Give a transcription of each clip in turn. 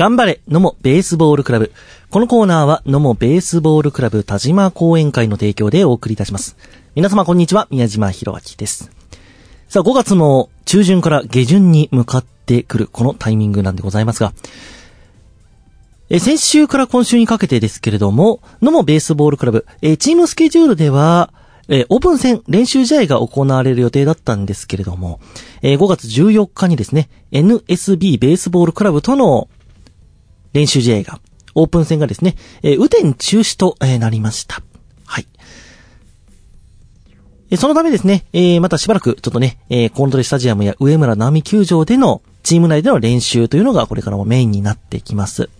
頑張れ、野茂ベースボールクラブ。このコーナーは、野茂ベースボールクラブ田島講演会の提供でお送りいたします。皆様こんにちは、宮島博明です。さあ、5月の中旬から下旬に向かってくる、このタイミングなんでございますが、え先週から今週にかけてですけれども、野茂ベースボールクラブ、えチームスケジュールでは、えオープン戦練習試合が行われる予定だったんですけれども、え5月14日にですね、NSB ベースボールクラブとの練習試合が、オープン戦がですね、えー、雨天中止と、えなりました。はい。えそのためですね、えーまたしばらくちょっとね、えーコウノトリスタジアムや上村並球場でのチーム内での練習というのがこれからもメインになってきます。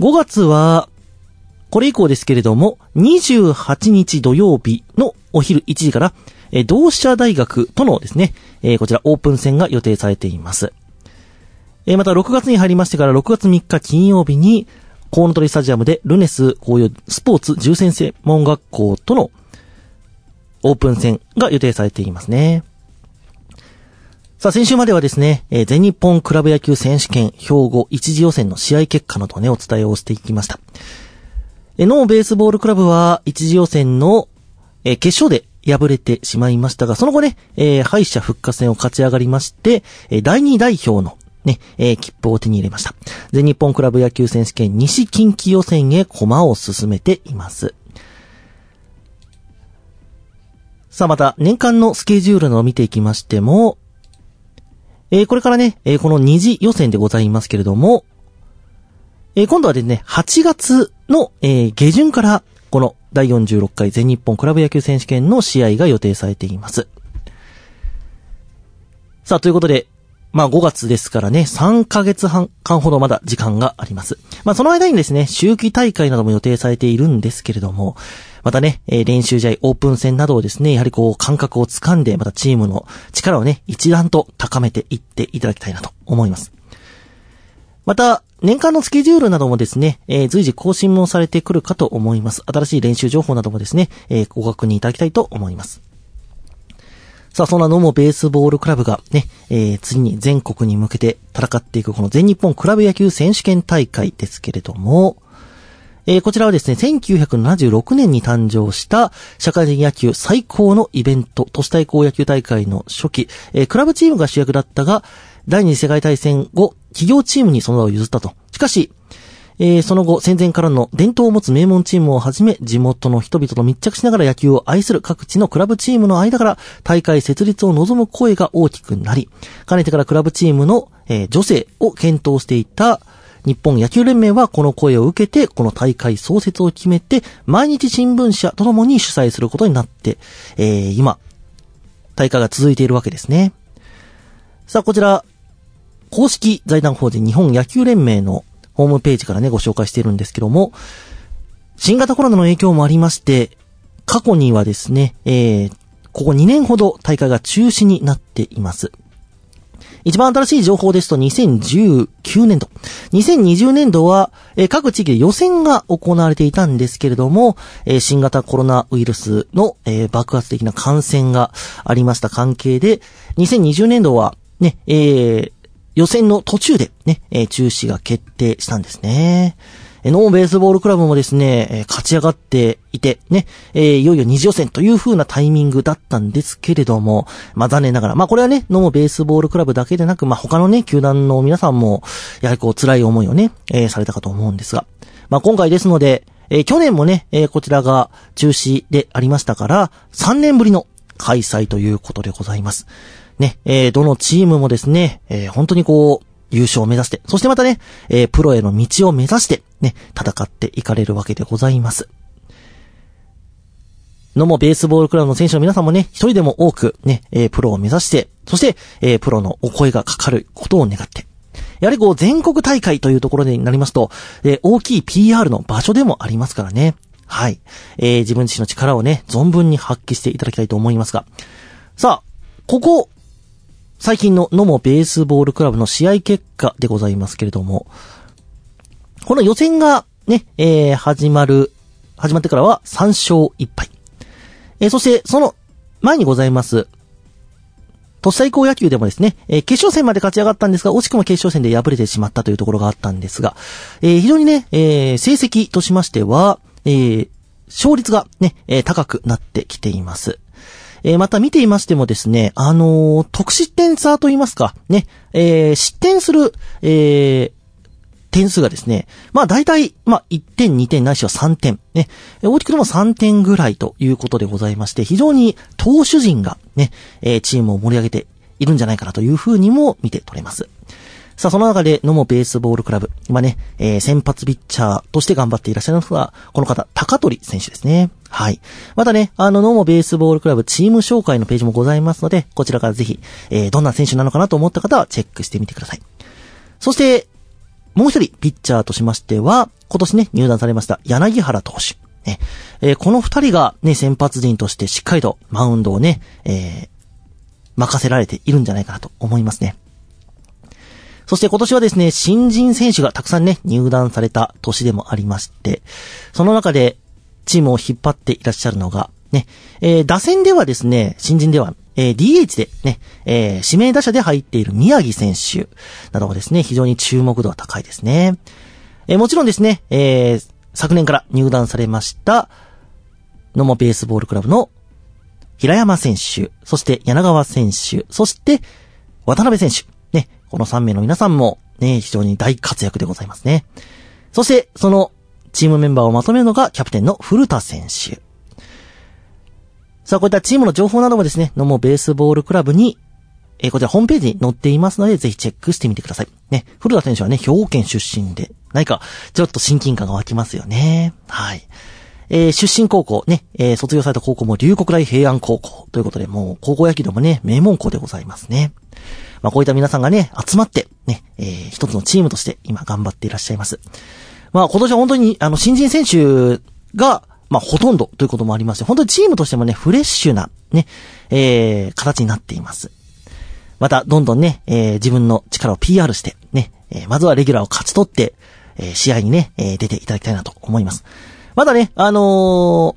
5月は、これ以降ですけれども、28日土曜日のお昼1時から、えー同志社大学とのですね、えーこちらオープン戦が予定されています。えーまた6月に入りましてから6月3日金曜日に、コウノトリスタジアムでルネス紅葉スポーツ重戦専門学校とのオープン戦が予定されていますね。さあ、先週まではですね、えー全日本クラブ野球選手権兵庫一次予選の試合結果などをね、お伝えをしていきました。えーノーベースボールクラブは一次予選の、えー決勝で敗れてしまいましたが、その後ね、えー敗者復活戦を勝ち上がりまして、えー第2代表のね、えー切符を手に入れました。全日本クラブ野球選手権西近畿予選へ駒を進めています。さあまた、年間のスケジュールのを見ていきましても、えーこれからね、えーこの二次予選でございますけれども、えー今度はですね、8月の、え下旬から、この第46回全日本クラブ野球選手権の試合が予定されています。さあ、ということで、まあ5月ですからね、3ヶ月半間ほどまだ時間があります。まあその間にですね、秋季大会なども予定されているんですけれども、またね、え練習試合、オープン戦などをですね、やはりこう感覚をつかんで、またチームの力をね、一段と高めていっていただきたいなと思います。また、年間のスケジュールなどもですね、えー随時更新もされてくるかと思います。新しい練習情報などもですね、えーご確認いただきたいと思います。さあ、そんな野茂ベースボールクラブがね、えー、次に全国に向けて戦っていくこの全日本クラブ野球選手権大会ですけれども、えーこちらはですね、1976年に誕生した社会的野球最高のイベント、都市対抗野球大会の初期、えークラブチームが主役だったが、第二次世界大戦後、企業チームにその名を譲ったと。しかし、えーその後、戦前からの伝統を持つ名門チームをはじめ、地元の人々と密着しながら野球を愛する各地のクラブチームの間から、大会設立を望む声が大きくなり、かねてからクラブチームの、えー女性を検討していた、日本野球連盟はこの声を受けて、この大会創設を決めて、毎日新聞社とともに主催することになって、えー今、大会が続いているわけですね。さあ、こちら、公式財団法人日本野球連盟のホームページからね、ご紹介しているんですけども、新型コロナの影響もありまして、過去にはですね、えー、ここ2年ほど大会が中止になっています。一番新しい情報ですと2019年度。2020年度は、えー各地域で予選が行われていたんですけれども、えー新型コロナウイルスの、えー爆発的な感染がありました関係で、2020年度はね、えー予選の途中でね、えー中止が決定したんですね。えーノーベースボールクラブもですね、えー勝ち上がっていて、ね、えーいよいよ二次予選という風なタイミングだったんですけれども、まあ残念ながら、まあこれはね、ノーベースボールクラブだけでなく、まあ他のね、球団の皆さんも、やはりこう辛い思いをね、えーされたかと思うんですが、まあ今回ですので、えー去年もね、えーこちらが中止でありましたから、3年ぶりの開催ということでございます。ね、えーどのチームもですね、えー本当にこう、優勝を目指して、そしてまたね、えープロへの道を目指して、ね、戦っていかれるわけでございます。のもベースボールクラブの選手の皆さんもね、一人でも多くね、えープロを目指して、そして、えープロのお声がかかることを願って、やはりこう全国大会というところになりますと、えー大きい PR の場所でもありますからね。はい。えー自分自身の力をね、存分に発揮していただきたいと思いますが。さあ、ここ、最近の野茂ベースボールクラブの試合結果でございますけれども、この予選がね、えー始まる、始まってからは3勝1敗。えーそして、その前にございます、都市最高野球でもですね、えー、決勝戦まで勝ち上がったんですが、惜しくも決勝戦で敗れてしまったというところがあったんですが、えー、非常にね、えー、成績としましては、えー、勝率がね、えー、高くなってきています。えー、また見ていましてもですね、あのー、得失点差と言いますか、ね、えー、失点する、え、点数がですね、まあ大体、まあ1点、2点ないしは3点、ね、大きくても3点ぐらいということでございまして、非常に投手陣がね、チームを盛り上げているんじゃないかなというふうにも見て取れます。さあ、その中で、野茂ベースボールクラブ。今ね、えー、先発ピッチャーとして頑張っていらっしゃるのが、この方、高取選手ですね。はい。またね、あの、野茂ベースボールクラブチーム紹介のページもございますので、こちらからぜひ、えー、どんな選手なのかなと思った方はチェックしてみてください。そして、もう一人、ピッチャーとしましては、今年ね、入団されました、柳原投手。ね、えー、この二人がね、先発陣としてしっかりとマウンドをね、えー、任せられているんじゃないかなと思いますね。そして今年はですね、新人選手がたくさんね、入団された年でもありまして、その中でチームを引っ張っていらっしゃるのが、ね、えー、打線ではですね、新人では、えー、DH でね、えー、指名打者で入っている宮城選手などがですね、非常に注目度が高いですね。えー、もちろんですね、えー、昨年から入団されました、野茂ベースボールクラブの平山選手、そして柳川選手、そして渡辺選手。ねこの3名の皆さんもね、非常に大活躍でございますね。そして、そのチームメンバーをまとめるのがキャプテンの古田選手。さあ、こういったチームの情報などもですね、野茂ベースボールクラブに、え、こちらホームページに載っていますので、ぜひチェックしてみてください。ね、古田選手はね、兵庫県出身で、何か、ちょっと親近感が湧きますよね。はい。えー、出身高校ね、えー、卒業された高校も龍谷大平安高校ということで、もう高校野球でもね、名門校でございますね。まあ、こういった皆さんがね、集まって、ね、えー、一つのチームとして今頑張っていらっしゃいます。まあ、今年は本当に、あの、新人選手が、まあ、ほとんどということもありまして、本当にチームとしてもね、フレッシュな、ね、えー、形になっています。また、どんどんね、えー、自分の力を PR して、ね、えー、まずはレギュラーを勝ち取って、えー、試合にね、えー、出ていただきたいなと思います。まだね、あの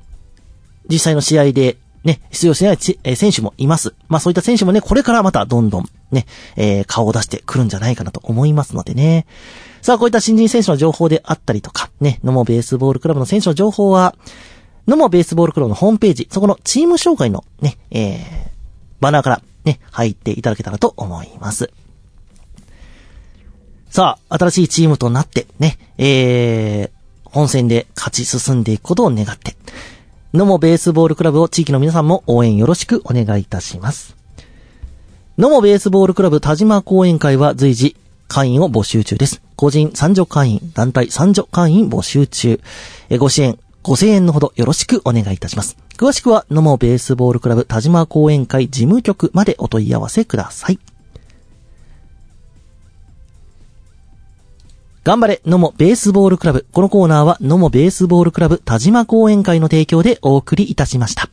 ー、実際の試合で、ね、出場しない選手もいます。まあそういった選手もね、これからまたどんどんね、えー、顔を出してくるんじゃないかなと思いますのでね。さあ、こういった新人選手の情報であったりとか、ね、野茂ベースボールクラブの選手の情報は、野茂ベースボールクラブのホームページ、そこのチーム紹介のね、えー、バナーからね、入っていただけたらと思います。さあ、新しいチームとなって、ね、えー、本戦で勝ち進んでいくことを願って、野茂ベースボールクラブを地域の皆さんも応援よろしくお願いいたします。野茂ベースボールクラブ田島講演会は随時会員を募集中です。個人参助会員、団体参助会員募集中。えご支援5000のほどよろしくお願いいたします。詳しくは野茂ベースボールクラブ田島講演会事務局までお問い合わせください。頑張れ、のもベースボールクラブ。このコーナーは、のもベースボールクラブ田島講演会の提供でお送りいたしました。